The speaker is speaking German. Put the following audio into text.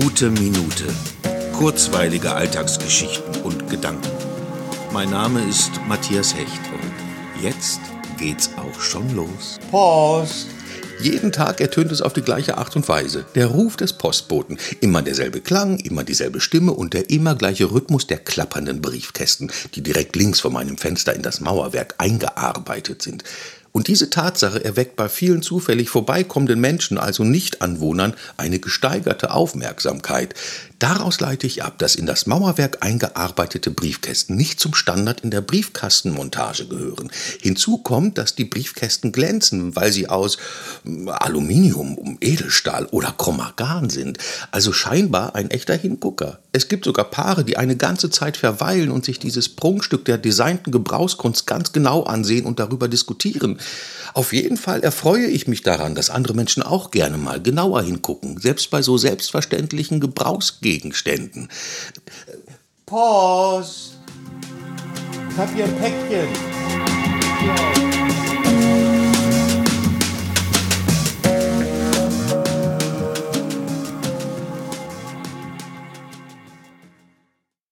Gute Minute. Kurzweilige Alltagsgeschichten und Gedanken. Mein Name ist Matthias Hecht und jetzt geht's auch schon los. Post! Jeden Tag ertönt es auf die gleiche Art und Weise. Der Ruf des Postboten. Immer derselbe Klang, immer dieselbe Stimme und der immer gleiche Rhythmus der klappernden Briefkästen, die direkt links vor meinem Fenster in das Mauerwerk eingearbeitet sind. Und diese Tatsache erweckt bei vielen zufällig vorbeikommenden Menschen, also Nichtanwohnern, eine gesteigerte Aufmerksamkeit. Daraus leite ich ab, dass in das Mauerwerk eingearbeitete Briefkästen nicht zum Standard in der Briefkastenmontage gehören. Hinzu kommt, dass die Briefkästen glänzen, weil sie aus hm, Aluminium, Edelstahl oder Chromagan sind. Also scheinbar ein echter Hingucker. Es gibt sogar Paare, die eine ganze Zeit verweilen und sich dieses Prunkstück der designten Gebrauchskunst ganz genau ansehen und darüber diskutieren. Auf jeden Fall erfreue ich mich daran, dass andere Menschen auch gerne mal genauer hingucken, selbst bei so selbstverständlichen Gebrauchsgegenständen. Post! Ich hab hier ein Päckchen. Ja.